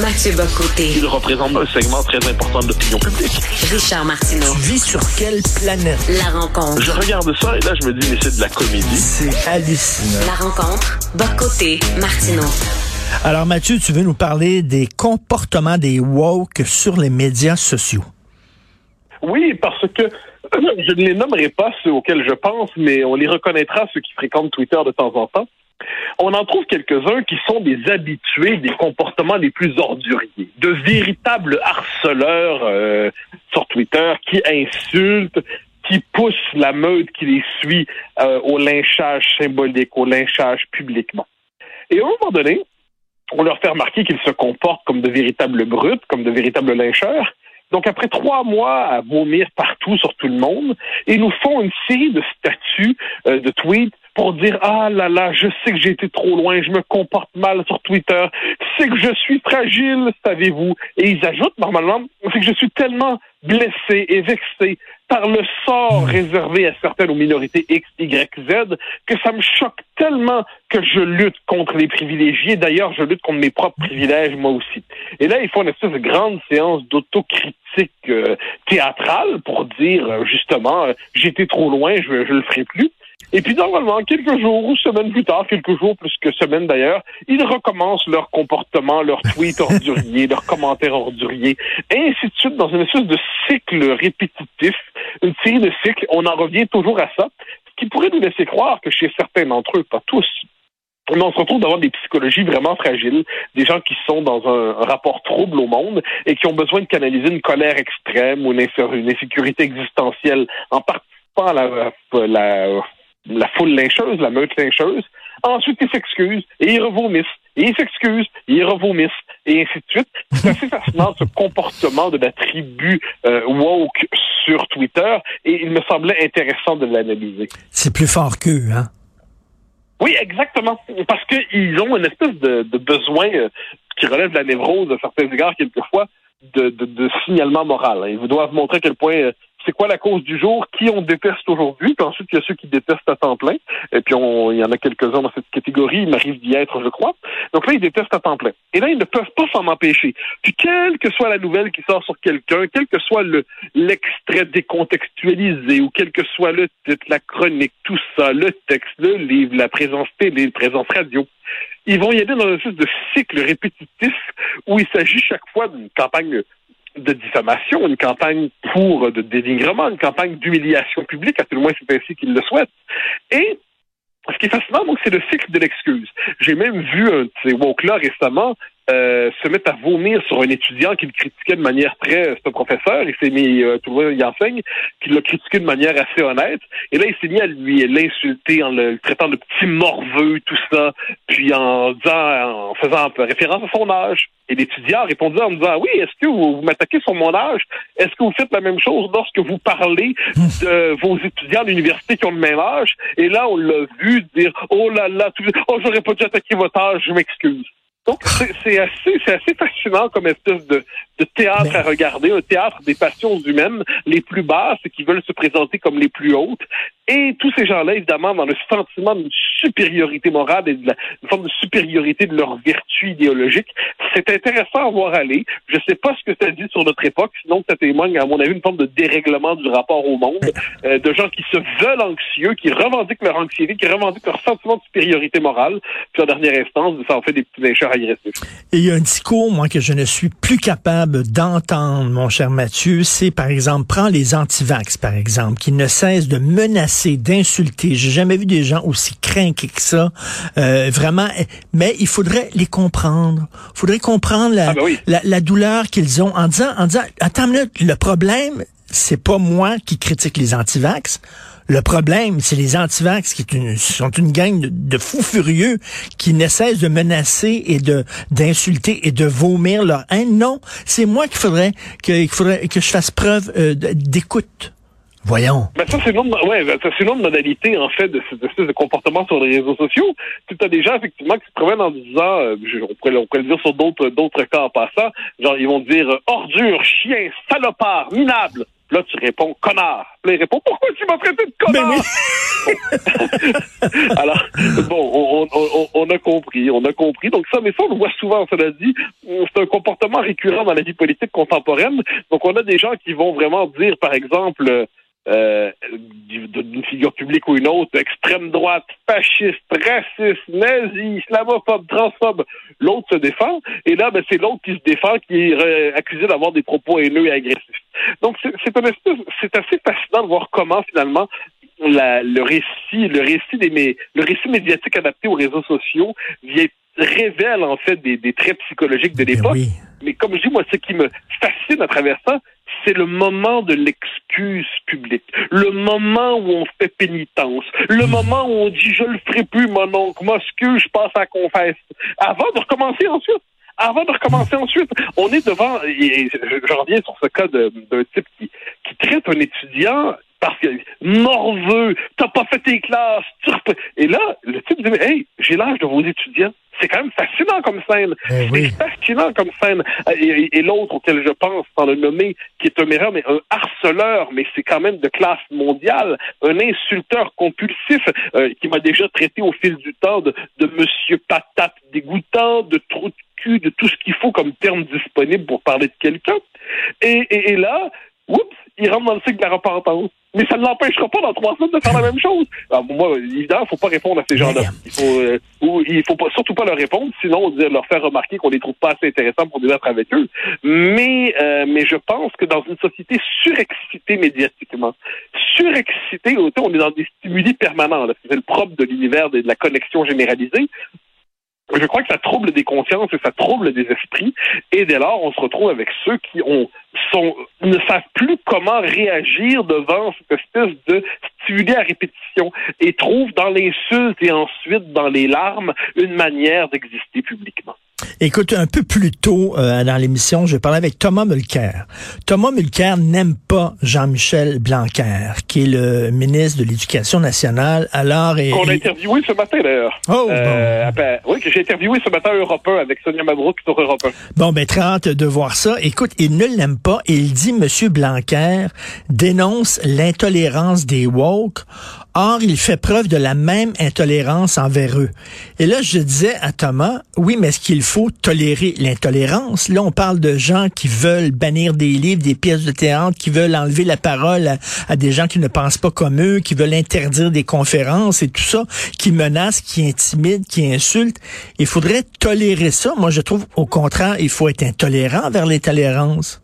Mathieu Bocoté. Il représente un segment très important de l'opinion publique. Richard Martineau. Tu vis sur quelle planète? La rencontre. Je regarde ça et là, je me dis, mais c'est de la comédie. C'est hallucinant. La rencontre. Bocoté. Martineau. Alors Mathieu, tu veux nous parler des comportements des woke sur les médias sociaux? Oui, parce que je ne les nommerai pas ceux auxquels je pense, mais on les reconnaîtra ceux qui fréquentent Twitter de temps en temps. On en trouve quelques-uns qui sont des habitués des comportements les plus orduriers, de véritables harceleurs euh, sur Twitter qui insultent, qui poussent la meute qui les suit euh, au lynchage symbolique, au lynchage publiquement. Et à un moment donné, on leur fait remarquer qu'ils se comportent comme de véritables brutes, comme de véritables lyncheurs. Donc, après trois mois à vomir partout sur tout le monde, ils nous font une série de statuts, euh, de tweets pour dire ah là là, je sais que j'ai été trop loin, je me comporte mal sur Twitter, c'est que je suis fragile, savez-vous. Et ils ajoutent normalement, c'est que je suis tellement blessé et vexé par le sort réservé à certaines minorités X, Y, Z que ça me choque tellement que je lutte contre les privilégiés. D'ailleurs, je lutte contre mes propres privilèges moi aussi. Et là, il faut une espèce de grande séance d'autocritique euh, théâtrale pour dire euh, justement, euh, j'étais trop loin, je, je le ferai plus. Et puis, normalement, quelques jours ou semaines plus tard, quelques jours plus que semaines d'ailleurs, ils recommencent leur comportement, leur tweet ordurier, leurs commentaires orduriers, et ainsi de suite, dans une espèce de cycle répétitif, une série de cycles. On en revient toujours à ça, ce qui pourrait nous laisser croire que chez certains d'entre eux, pas tous, on se retrouve d'avoir des psychologies vraiment fragiles, des gens qui sont dans un, rapport trouble au monde et qui ont besoin de canaliser une colère extrême ou une insécurité existentielle en participant à la, la la foule lyncheuse, la meute lyncheuse. Ensuite, ils s'excusent et ils revomissent. Et ils s'excusent et ils revomissent. Et ainsi de suite. C'est assez fascinant ce comportement de la tribu euh, woke sur Twitter. Et il me semblait intéressant de l'analyser. C'est plus fort qu'eux, hein? Oui, exactement. Parce qu'ils ont une espèce de, besoin euh, qui relève de la névrose à certains égards, quelquefois, de, de, signalement moral. Ils vous doivent montrer à quel point euh, c'est quoi la cause du jour, qui on déteste aujourd'hui, puis ensuite il y a ceux qui détestent à temps plein, et puis on, il y en a quelques-uns dans cette catégorie, il m'arrive d'y être, je crois. Donc là, ils détestent à temps plein. Et là, ils ne peuvent pas s'en empêcher. Puis quelle que soit la nouvelle qui sort sur quelqu'un, quel que soit le l'extrait décontextualisé, ou quel que soit le titre, la chronique, tout ça, le texte, le livre, la présence télé, la présence radio, ils vont y aller dans un espèce de cycle répétitif où il s'agit chaque fois d'une campagne de diffamation, une campagne pour de dénigrement, une campagne d'humiliation publique, à tout le moins c'est ainsi qu'ils le souhaitent. Et ce qui est fascinant, donc, c'est le cycle de l'excuse. J'ai même vu un de ces woke-là récemment euh, se mettre à vomir sur un étudiant qui le critiquait de manière très... C'est un professeur, il s'est mis, euh, tout le monde y enseigne, qui l'a critiqué de manière assez honnête. Et là, il s'est mis à lui l'insulter en le traitant de petit morveux, tout ça, puis en disant, en faisant référence à son âge. Et l'étudiant répondit en disant, oui, est-ce que vous, vous m'attaquez sur mon âge? Est-ce que vous faites la même chose lorsque vous parlez de vos étudiants de l'université qui ont le même âge? Et là, on l'a vu dire, oh là là, tout, oh, j'aurais pas dû attaquer votre âge, je m'excuse. Donc, c'est assez, assez fascinant comme espèce de, de théâtre à regarder, un théâtre des passions humaines les plus basses qui veulent se présenter comme les plus hautes. Et tous ces gens-là, évidemment, dans le sentiment d'une supériorité morale et de la, une forme de supériorité de leur vertu idéologique. C'est intéressant à voir aller. Je ne sais pas ce que ça dit sur notre époque, sinon ça témoigne, à mon avis, une forme de dérèglement du rapport au monde, euh, de gens qui se veulent anxieux, qui revendiquent leur anxiété, qui revendiquent leur sentiment de supériorité morale, puis en dernière instance, ça en fait des petits lyncheurs agressifs. Et il y a un discours, moi, que je ne suis plus capable d'entendre, mon cher Mathieu, c'est, par exemple, prends les antivax, par exemple, qui ne cessent de menacer, d'insulter. J'ai jamais vu des gens aussi crainqués que ça. Euh, vraiment, mais il faudrait les comprendre. Il faudrait comprendre la, ah, ben la, la douleur qu'ils ont en disant, en disant, attends une minute, le problème, c'est pas moi qui critique les antivax. Le problème, c'est les antivax qui sont une gang de, fous furieux qui ne cessent de menacer et de d'insulter et de vomir leur haine. Non, c'est moi qu'il faudrait que, faudrait que je fasse preuve euh, d'écoute. Voyons. Ben ça, c'est une, autre, ouais, ben, c'est une autre modalité, en fait, de cette espèce de comportement sur les réseaux sociaux. Tu as des gens, effectivement, qui se promènent en disant, euh, on, pourrait, on, pourrait, le dire sur d'autres, d'autres cas en passant, genre, ils vont dire, ordure, chien, salopard, minable. Là, tu réponds connard. Là, il répond pourquoi tu m'as traité de connard? Alors, bon, on, a compris, on a compris. Donc ça, mais ça, on le voit souvent, cela dit. C'est un comportement récurrent dans la vie politique contemporaine. Donc on a des gens qui vont vraiment dire, par exemple, euh, d'une figure publique ou une autre, extrême droite, fasciste, raciste, nazi, islamophobe, transphobe, l'autre se défend, et là, ben, c'est l'autre qui se défend, qui est accusé d'avoir des propos haineux et agressifs. Donc, c'est c'est assez fascinant de voir comment, finalement, le récit, le récit des, le récit médiatique adapté aux réseaux sociaux vient révèle en fait des, traits psychologiques de ben l'époque. Mais comme je dis, moi, ce qui me fascine à travers ça, c'est le moment de l'excuse publique, le moment où on fait pénitence, le moment où on dit je le ferai plus, mon oncle, que je passe à confesse, avant de recommencer ensuite. Avant de recommencer ensuite, on est devant, et je reviens sur ce cas d'un type qui, qui traite un étudiant parce que morveux, t'as pas fait tes classes, et là, le type dit, hey, j'ai l'âge de vos étudiants. C'est quand même fascinant comme scène. Eh c'est fascinant comme scène. Et, l'autre auquel je pense, sans le nommer, qui est un erreur, mais un harceleur, mais c'est quand même de classe mondiale, un insulteur compulsif euh, qui m'a déjà traité au fil du temps de, de monsieur patate dégoûtant, de trou de cul, de tout ce qu'il faut comme terme disponible pour parler de quelqu'un. Et, et, et là, oups, il rentre dans le cycle de la repentance. Mais ça ne l'empêchera pas dans trois semaines de faire la même chose. Alors, moi, évidemment, il faut pas répondre à ces gens-là. Il faut, euh, ou, il faut pas, surtout pas leur répondre, sinon leur faire remarquer qu'on les trouve pas assez intéressants pour débattre avec eux. Mais, euh, mais je pense que dans une société surexcitée médiatiquement, surexcitée, on est dans des stimuli permanents. C'est le propre de l'univers de la connexion généralisée je crois que ça trouble des consciences et ça trouble des esprits. Et dès lors, on se retrouve avec ceux qui ont ne savent plus comment réagir devant cette espèce de stimuli à répétition et trouvent dans l'insulte et ensuite dans les larmes une manière d'exister publiquement. Écoute, un peu plus tôt euh, dans l'émission, je parlais avec Thomas Mulcair. Thomas Mulcair n'aime pas Jean-Michel Blanquer, qui est le ministre de l'Éducation nationale. Alors, et, qu'on a interviewé ce matin d'ailleurs. Oh, euh, bon. oui, que j'ai interviewé ce matin Europe 1 avec Sonia Mabrouk sur Europe 1. Bon, ben très hâte de voir ça. Écoute, il ne l'aime pas et il dit Monsieur Blanquer dénonce l'intolérance des woke. Or, il fait preuve de la même intolérance envers eux. Et là, je disais à Thomas, oui, mais est-ce qu'il faut tolérer l'intolérance? Là, on parle de gens qui veulent bannir des livres, des pièces de théâtre, qui veulent enlever la parole à, des gens qui ne pensent pas comme eux, qui veulent interdire des conférences et tout ça, qui menacent, qui intimident, qui insultent. Il faudrait tolérer ça. Moi, je trouve, au contraire, il faut être intolérant vers l'intolérance.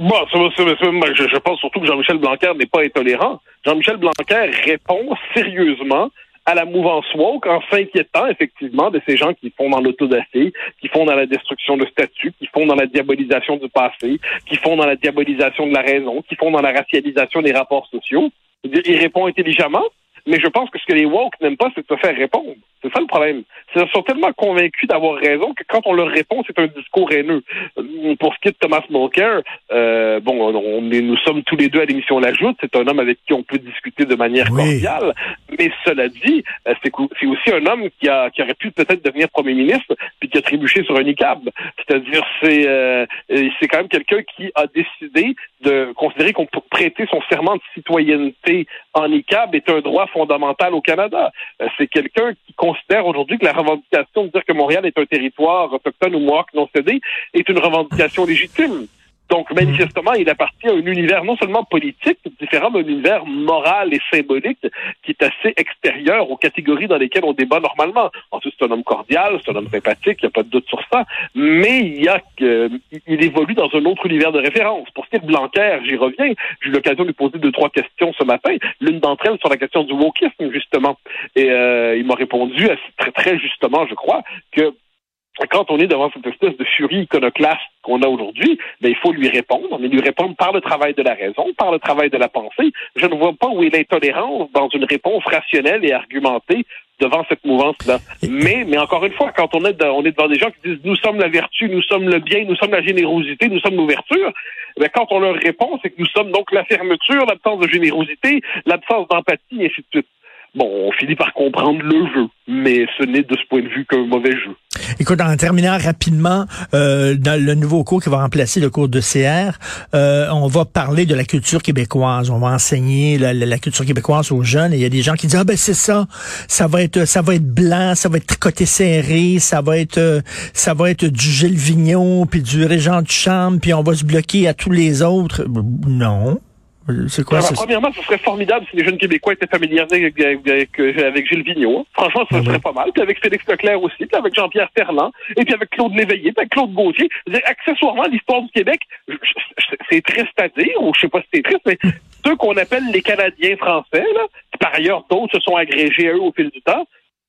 Bon, je, pense surtout que Jean-Michel Blanquer n'est pas intolérant. Jean-Michel Blanquer répond sérieusement à la mouvance woke en s'inquiétant effectivement de ces gens qui font dans l'autodafé, qui font dans la destruction de statuts, qui font dans la diabolisation du passé, qui font dans la diabolisation de la raison, qui font dans la racialisation des rapports sociaux. Il répond intelligemment, mais je pense que ce que les woke n'aiment pas, c'est de se faire répondre. C'est ça le problème. Ils sont tellement convaincus d'avoir raison que quand on leur répond, c'est un discours haineux. Euh, pour ce qui est de Thomas Mulcair, euh, bon, on nous sommes tous les deux à l'émission L'Ajoute. C'est un homme avec qui on peut discuter de manière cordiale. Mais cela dit, euh, c'est aussi un homme qui, a, qui aurait pu peut-être devenir premier ministre puis qui a trébuché sur un ICAB. C'est-à-dire, c'est euh, c'est quand même quelqu'un qui a décidé de considérer qu'on peut prêter son serment de citoyenneté en ICAB est un droit fondamental au Canada. C'est quelqu'un qui considère aujourd'hui que la revendication de dire que Montréal est un territoire autochtone ou mohawk non cédé est une revendication légitime. Donc, manifestement, il appartient à un univers non seulement politique, différent, mais un univers moral et symbolique qui est assez extérieur aux catégories dans lesquelles on débat normalement. Ensuite, c'est un homme cordial, c'est un homme sympathique, il n'y a pas de doute sur ça, mais il y a il évolue dans un autre univers de référence. Pour ce qui est de Blanquer, j'y reviens. J'ai eu l'occasion de lui poser deux, trois questions ce matin. L'une d'entre elles sur la question du wokisme, justement. Et euh, il m'a répondu très, très justement, je crois, que quand on est devant cette espèce de furie iconoclaste qu'on a aujourd'hui, ben, il faut lui répondre, mais lui répondre par le travail de la raison, par le travail de la pensée. Je ne vois pas où est l'intolérance dans une réponse rationnelle et argumentée devant cette mouvance-là. Mais, mais encore une fois, quand on est, on est devant des gens qui disent nous sommes la vertu, nous sommes le bien, nous sommes la générosité, nous sommes l'ouverture, ben, quand on leur répond, c'est que nous sommes donc la fermeture, l'absence de générosité, l'absence d'empathie, et ainsi de suite. Bon, on finit par comprendre le jeu, mais ce n'est de ce point de vue qu'un mauvais jeu. Écoute, en terminant rapidement, euh, dans le nouveau cours qui va remplacer le cours de CR, euh, on va parler de la culture québécoise. On va enseigner la, culture québécoise aux jeunes. Et il y a des gens qui disent ah ben c'est ça, ça va être ça va être blanc, ça va être tricoté serré, ça va être euh, ça va être du Gilles Vignon puis du Régent de Chambre, puis on va se bloquer à tous les autres. Non. C'est quoi ça? Premièrement, ce serait formidable si les jeunes Québécois étaient familiarisés avec, avec, avec Gilles Vigneault. Franchement, ça ah serait pas mal. Puis avec Félix Leclerc aussi, puis avec Jean-Pierre Ferland, et puis avec Claude Léveillé, puis avec Claude Gauthier. accessoirement, l'histoire du Québec, c'est triste à dire, ou je sais pas si c'est triste, mais ceux qu'on appelle les Canadiens français, là, par ailleurs d'autres se sont agrégés à eux au fil du temps,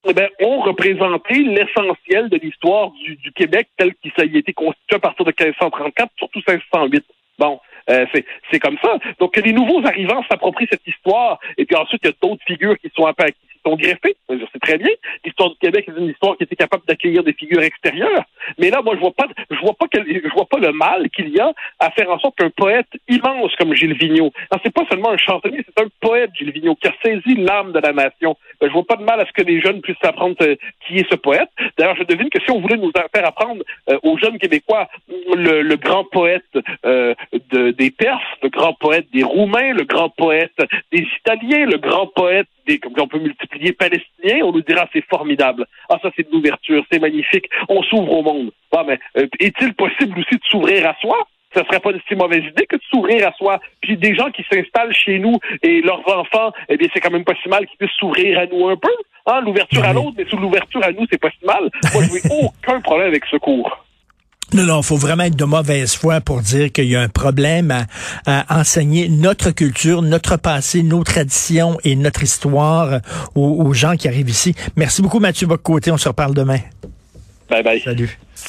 eh bien, ont représenté l'essentiel de l'histoire du, du, Québec tel qu'il a été constitué à partir de 1534, surtout 1508. Bon, euh, c'est comme ça. Donc, les nouveaux arrivants s'approprient cette histoire, et puis ensuite, il y a d'autres figures qui sont, qui sont greffées. C'est très bien. L'histoire du Québec est une histoire qui était capable d'accueillir des figures extérieures. Mais là, moi, je vois pas, je vois pas, je vois pas le mal qu'il y a à faire en sorte qu'un poète immense comme Gilles Vigneault, c'est pas seulement un chansonnier, c'est un poète, Gilles Vigneault, qui a saisi l'âme de la nation. Ben, je vois pas de mal à ce que les jeunes puissent apprendre euh, qui est ce poète. D'ailleurs, je devine que si on voulait nous faire apprendre euh, aux jeunes Québécois le, le grand poète euh, de, des Perses, le grand poète des Roumains, le grand poète des Italiens, le grand poète comme on peut multiplier, Palestiniens, on nous dira c'est formidable. Ah, ça c'est de l'ouverture, c'est magnifique, on s'ouvre au monde. Ah, mais est-il possible aussi de s'ouvrir à soi? ce serait pas une si mauvaise idée que de s'ouvrir à soi. Puis des gens qui s'installent chez nous et leurs enfants, eh bien, c'est quand même pas si mal qu'ils puissent s'ouvrir à nous un peu. Hein, l'ouverture à l'autre, mais sous l'ouverture à nous, c'est pas si mal. Moi, je n'ai aucun problème avec ce cours. Non, non, faut vraiment être de mauvaise foi pour dire qu'il y a un problème à, enseigner notre culture, notre passé, nos traditions et notre histoire aux, aux gens qui arrivent ici. Merci beaucoup, Mathieu Bocoté. On se reparle demain. Bye bye. Salut.